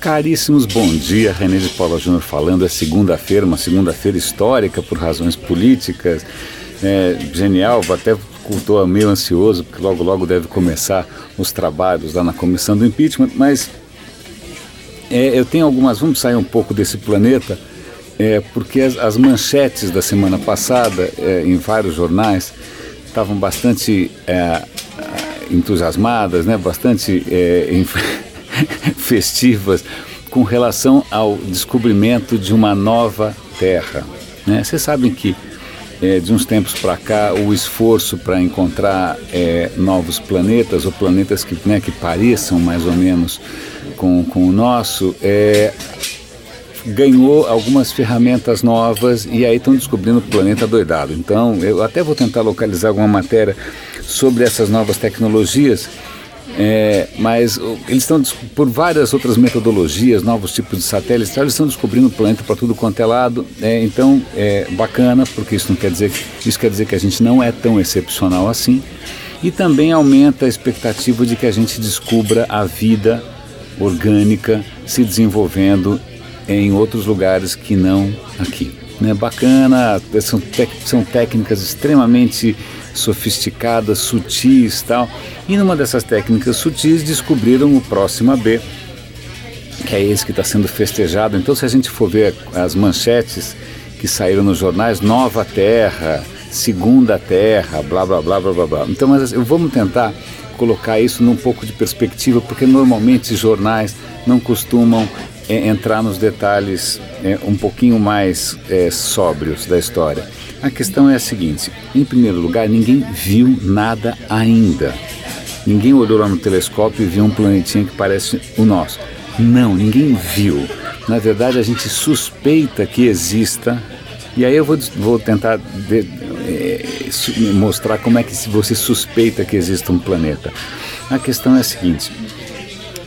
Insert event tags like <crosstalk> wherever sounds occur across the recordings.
Caríssimos, bom dia. René de Paula Júnior falando. É segunda-feira, uma segunda-feira histórica por razões políticas. É, genial, até estou meio ansioso, porque logo logo deve começar os trabalhos lá na comissão do impeachment, mas é, eu tenho algumas. Vamos sair um pouco desse planeta, é, porque as, as, manchetes da semana passada, é, em vários jornais, estavam bastante é, entusiasmadas, né, bastante é, <laughs> <laughs> festivas com relação ao descobrimento de uma nova Terra. Né? Vocês sabem que é, de uns tempos para cá o esforço para encontrar é, novos planetas ou planetas que, né, que pareçam mais ou menos com, com o nosso é, ganhou algumas ferramentas novas e aí estão descobrindo o planeta doidado. Então eu até vou tentar localizar alguma matéria sobre essas novas tecnologias é, mas eles estão por várias outras metodologias, novos tipos de satélites, eles estão descobrindo o planeta para tudo quanto é lado. É, então é bacana, porque isso não quer dizer isso quer dizer que a gente não é tão excepcional assim. E também aumenta a expectativa de que a gente descubra a vida orgânica se desenvolvendo em outros lugares que não aqui. Né? Bacana, são, são técnicas extremamente sofisticadas, sutis tal. E numa dessas técnicas sutis descobriram o próximo B, que é esse que está sendo festejado. Então, se a gente for ver as manchetes que saíram nos jornais, Nova Terra, Segunda Terra, blá blá blá blá blá blá. Então, mas vamos tentar colocar isso num pouco de perspectiva, porque normalmente jornais não costumam é, entrar nos detalhes é, um pouquinho mais é, sóbrios da história. A questão é a seguinte: em primeiro lugar, ninguém viu nada ainda. Ninguém olhou lá no telescópio e viu um planetinha que parece o nosso. Não, ninguém viu. Na verdade, a gente suspeita que exista. E aí eu vou, vou tentar de, é, mostrar como é que você suspeita que exista um planeta. A questão é a seguinte: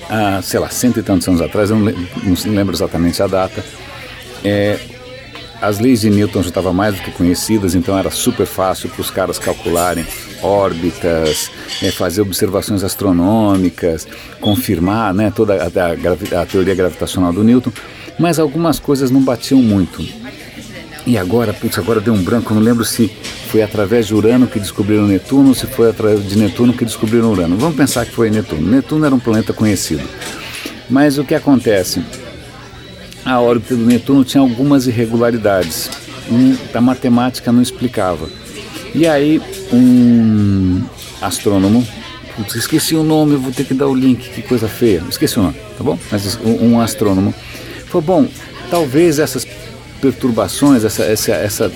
há, sei lá, cento e tantos anos atrás, eu não, lembro exatamente a data, é, as leis de Newton já estavam mais do que conhecidas, então era super fácil para os caras calcularem órbitas, é, fazer observações astronômicas, confirmar né, toda a, a, a, teoria gravitacional do Newton, mas algumas coisas não batiam muito. E agora, putz, agora deu um branco, não lembro se foi através de Urano que descobriram Netuno ou se foi através de Netuno que descobriram Urano. Vamos pensar que foi Netuno. Netuno era um planeta conhecido. Mas o que acontece? A órbita do Netuno tinha algumas irregularidades. A matemática não explicava. E aí um astrônomo, putz, esqueci o nome, vou ter que dar o link, que coisa feia. Esqueci o nome, tá bom? Mas um astrônomo falou, bom, talvez essas perturbações, essa, essa, essa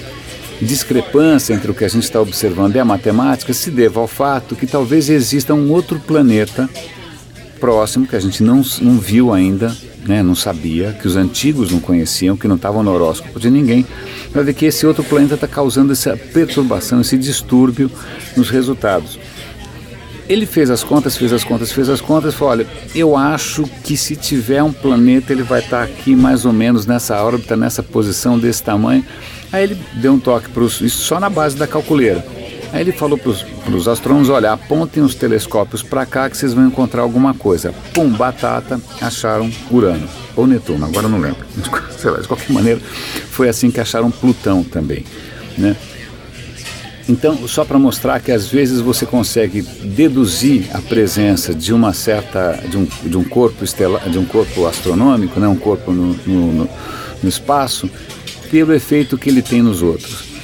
discrepância entre o que a gente está observando e a matemática se deva ao fato que talvez exista um outro planeta próximo que a gente não, não viu ainda né, não sabia, que os antigos não conheciam, que não estavam no horóscopo de ninguém, para ver que esse outro planeta está causando essa perturbação, esse distúrbio nos resultados. Ele fez as contas, fez as contas, fez as contas falou: olha, eu acho que se tiver um planeta, ele vai estar tá aqui mais ou menos nessa órbita, nessa posição desse tamanho. Aí ele deu um toque para isso só na base da calculeira. Aí ele falou para os astrônomos: olha, apontem os telescópios para cá que vocês vão encontrar alguma coisa. Pum, batata, acharam Urano. Ou Netuno, agora não lembro. <laughs> Sei lá, de qualquer maneira, foi assim que acharam Plutão também. Né? Então, só para mostrar que às vezes você consegue deduzir a presença de uma certa, de um, de um corpo estelar, de um corpo astronômico, né, um corpo no, no, no, no espaço, pelo efeito que ele tem nos outros.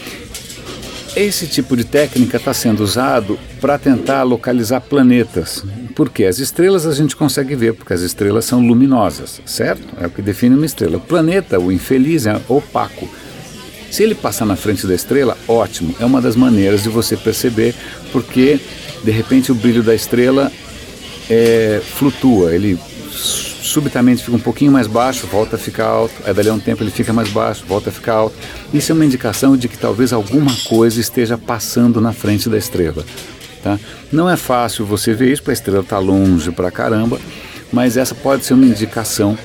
Esse tipo de técnica está sendo usado para tentar localizar planetas. Porque as estrelas a gente consegue ver, porque as estrelas são luminosas, certo? É o que define uma estrela. O planeta, o infeliz, é opaco. Se ele passar na frente da estrela, ótimo. É uma das maneiras de você perceber, porque de repente o brilho da estrela é, flutua, ele subitamente fica um pouquinho mais baixo, volta a ficar alto, aí dali a um tempo ele fica mais baixo, volta a ficar alto. Isso é uma indicação de que talvez alguma coisa esteja passando na frente da estrela. Tá? Não é fácil você ver isso, porque a estrela está longe pra caramba, mas essa pode ser uma indicação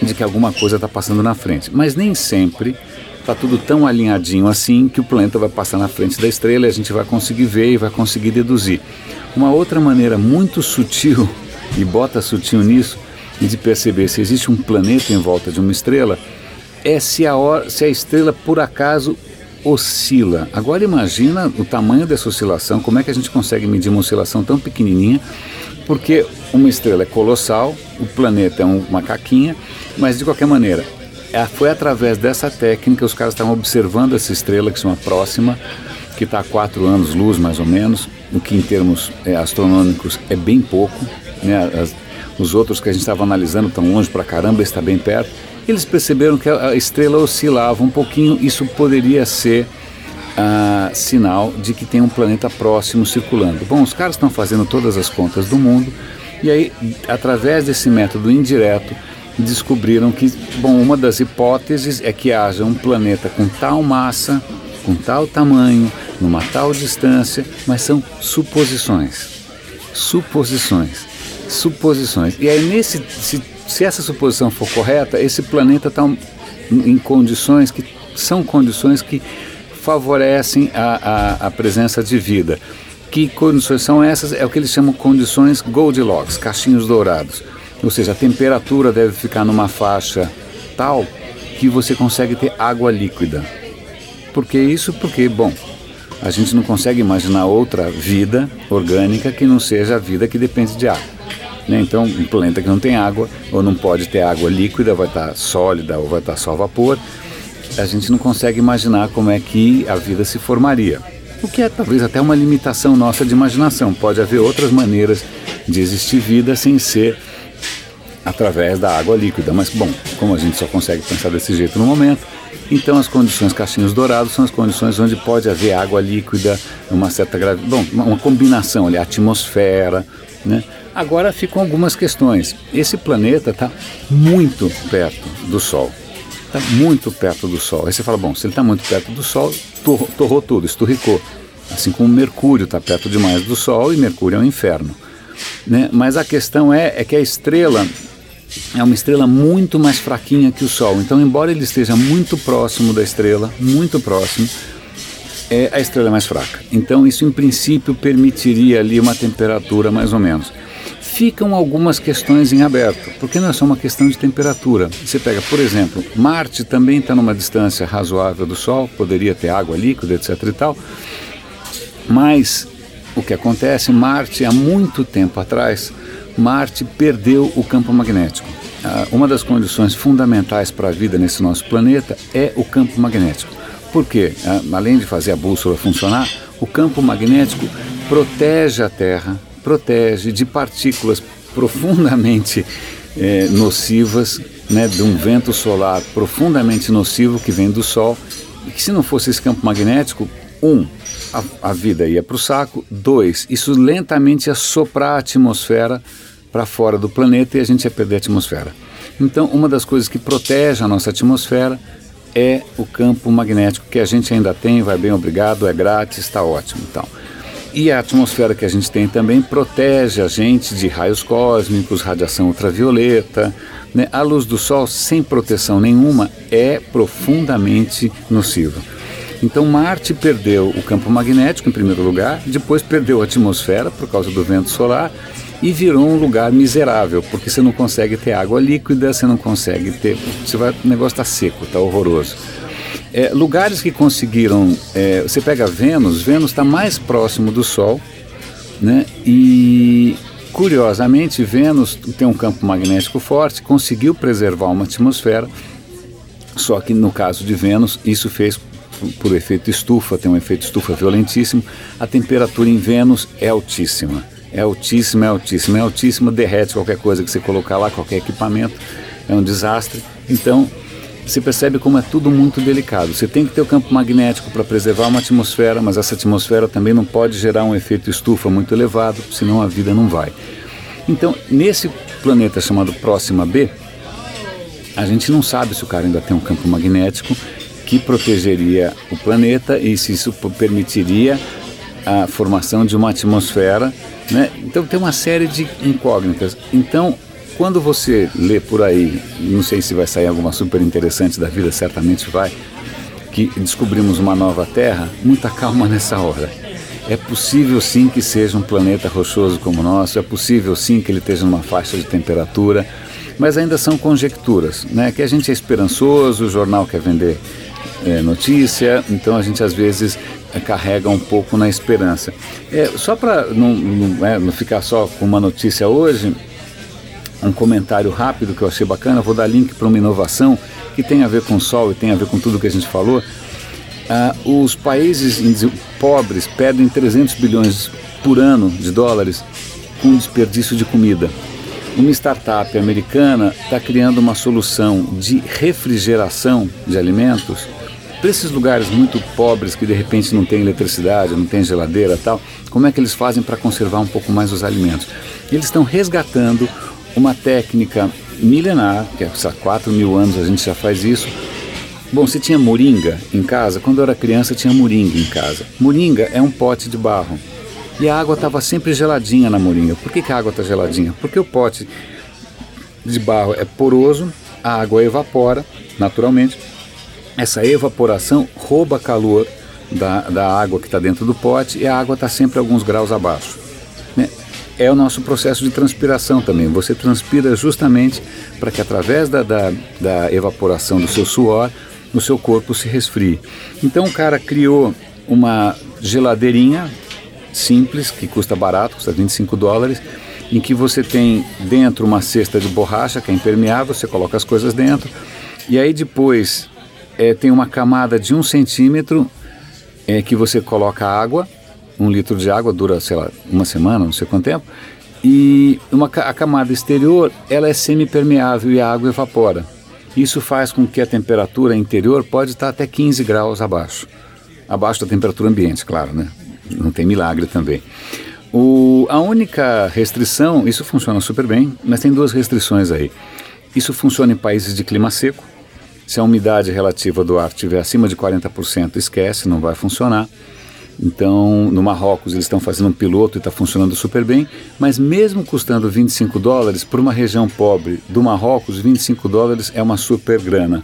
de que alguma coisa está passando na frente. Mas nem sempre está tudo tão alinhadinho assim que o planeta vai passar na frente da estrela e a gente vai conseguir ver e vai conseguir deduzir. Uma outra maneira muito sutil, <laughs> e bota sutil nisso, e de perceber se existe um planeta em volta de uma estrela é se a, se a estrela por acaso oscila. Agora imagina o tamanho dessa oscilação, como é que a gente consegue medir uma oscilação tão pequenininha, porque uma estrela é colossal, o planeta é um, uma caquinha, mas de qualquer maneira, é, foi através dessa técnica, os caras estavam observando essa estrela que se chama Próxima, que está a quatro anos luz mais ou menos, o que em termos é, astronômicos é bem pouco, né? As, os outros que a gente estava analisando estão longe para caramba, está bem perto. Eles perceberam que a estrela oscilava um pouquinho, isso poderia ser ah, sinal de que tem um planeta próximo circulando. Bom, os caras estão fazendo todas as contas do mundo e aí, através desse método indireto, descobriram que, bom, uma das hipóteses é que haja um planeta com tal massa, com tal tamanho, numa tal distância, mas são suposições. Suposições. Suposições. E aí, nesse, se se essa suposição for correta, esse planeta está em condições que são condições que favorecem a, a, a, presença de vida. Que condições são essas? É o que eles chamam condições Goldilocks, cachinhos dourados. Ou seja, a temperatura deve ficar numa faixa tal que você consegue ter água líquida. Por que isso? Porque, bom, a gente não consegue imaginar outra vida orgânica que não seja a vida que depende de água. Né? Então, um planeta que não tem água, ou não pode ter água líquida, vai estar sólida ou vai estar só vapor, a gente não consegue imaginar como é que a vida se formaria. O que é talvez até uma limitação nossa de imaginação. Pode haver outras maneiras de existir vida sem ser através da água líquida. Mas, bom, como a gente só consegue pensar desse jeito no momento, então as condições cachinhos dourados são as condições onde pode haver água líquida, uma certa gravidade. Bom, uma combinação ali, atmosfera, né? Agora ficam algumas questões. Esse planeta está muito perto do Sol. Está muito perto do Sol. Aí você fala, bom, se ele está muito perto do Sol, torrou, tudo, esturricou. Assim como Mercúrio está perto demais do Sol e Mercúrio é um inferno. Né? Mas a questão é, é que a estrela é uma estrela muito mais fraquinha que o Sol. Então, embora ele esteja muito próximo da estrela, muito próximo, é, a estrela mais fraca. Então, isso em princípio permitiria ali uma temperatura mais ou menos ficam algumas questões em aberto, porque não é só uma questão de temperatura. Você pega, por exemplo, Marte também está numa distância razoável do Sol, poderia ter água líquida, etc. e tal, mas o que acontece, Marte, há muito tempo atrás, Marte perdeu o campo magnético. Ah, uma das condições fundamentais para a vida nesse nosso planeta é o campo magnético. Por quê? Ah, além de fazer a bússola funcionar, o campo magnético protege a Terra protege de partículas profundamente é, nocivas, né, de um vento solar profundamente nocivo que vem do Sol, e que se não fosse esse campo magnético, um, a, a vida ia para o saco, dois, isso lentamente ia soprar a atmosfera para fora do planeta e a gente ia perder a atmosfera. Então, uma das coisas que protege a nossa atmosfera é o campo magnético que a gente ainda tem, vai bem obrigado, é grátis, está ótimo. Então, e a atmosfera que a gente tem também protege a gente de raios cósmicos, radiação ultravioleta. Né? A luz do Sol, sem proteção nenhuma, é profundamente nociva. Então Marte perdeu o campo magnético em primeiro lugar, depois perdeu a atmosfera por causa do vento solar e virou um lugar miserável, porque você não consegue ter água líquida, você não consegue ter. Você vai, o negócio está seco, está horroroso. É, lugares que conseguiram. É, você pega Vênus, Vênus está mais próximo do Sol, né? E curiosamente, Vênus tem um campo magnético forte, conseguiu preservar uma atmosfera, só que no caso de Vênus, isso fez por efeito estufa, tem um efeito estufa violentíssimo. A temperatura em Vênus é altíssima. É altíssima, é altíssima, é altíssima, derrete qualquer coisa que você colocar lá, qualquer equipamento, é um desastre. Então, você percebe como é tudo muito delicado. Você tem que ter o campo magnético para preservar uma atmosfera, mas essa atmosfera também não pode gerar um efeito estufa muito elevado, senão a vida não vai. Então, nesse planeta chamado Próxima B, a gente não sabe se o cara ainda tem um campo magnético que protegeria o planeta e se isso permitiria a formação de uma atmosfera. Né? Então, tem uma série de incógnitas. Então, quando você lê por aí, não sei se vai sair alguma super interessante da vida, certamente vai, que descobrimos uma nova Terra, muita calma <laughs> nessa hora. É possível sim que seja um planeta rochoso como o nosso, é possível sim que ele esteja numa faixa de temperatura, mas ainda são conjecturas, né? Que a gente é esperançoso, o jornal quer vender é, notícia, então a gente às vezes é, carrega um pouco na esperança. É, só para não, não, é, não ficar só com uma notícia hoje, um comentário rápido que eu achei bacana, vou dar link para uma inovação que tem a ver com o sol e tem a ver com tudo que a gente falou. Ah, os países pobres perdem 300 bilhões por ano de dólares com desperdício de comida. Uma startup americana está criando uma solução de refrigeração de alimentos para esses lugares muito pobres que de repente não tem eletricidade, não tem geladeira tal. Como é que eles fazem para conservar um pouco mais os alimentos? Eles estão resgatando uma técnica milenar, que é, há 4 mil anos a gente já faz isso. Bom, se tinha moringa em casa, quando eu era criança tinha moringa em casa. Moringa é um pote de barro. E a água estava sempre geladinha na moringa. Por que, que a água está geladinha? Porque o pote de barro é poroso, a água evapora naturalmente. Essa evaporação rouba calor da, da água que está dentro do pote e a água está sempre alguns graus abaixo. Né? É o nosso processo de transpiração também. Você transpira justamente para que através da, da, da, evaporação do seu suor, o seu corpo se resfrie. Então o cara criou uma geladeirinha simples, que custa barato, custa 25 dólares, em que você tem dentro uma cesta de borracha que é impermeável, você coloca as coisas dentro, e aí depois é, tem uma camada de um centímetro é, que você coloca água um litro de água dura, sei lá, uma semana, não sei quanto tempo, e uma, a camada exterior ela é semipermeável e a água evapora. Isso faz com que a temperatura interior pode estar até 15 graus abaixo. Abaixo da temperatura ambiente, claro, né? Não tem milagre também. O, a única restrição, isso funciona super bem, mas tem duas restrições aí. Isso funciona em países de clima seco. Se a umidade relativa do ar estiver acima de 40%, esquece, não vai funcionar. Então, no Marrocos eles estão fazendo um piloto e está funcionando super bem, mas mesmo custando 25 dólares, para uma região pobre do Marrocos, 25 dólares é uma super grana.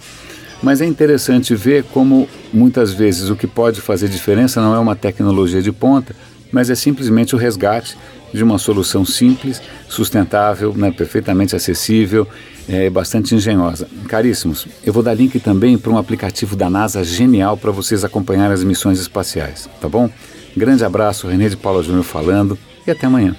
Mas é interessante ver como muitas vezes o que pode fazer diferença não é uma tecnologia de ponta, mas é simplesmente o resgate de uma solução simples, sustentável, né, perfeitamente acessível, é, bastante engenhosa. Caríssimos, eu vou dar link também para um aplicativo da NASA genial para vocês acompanharem as missões espaciais, tá bom? Grande abraço, René de Paula Júnior falando e até amanhã.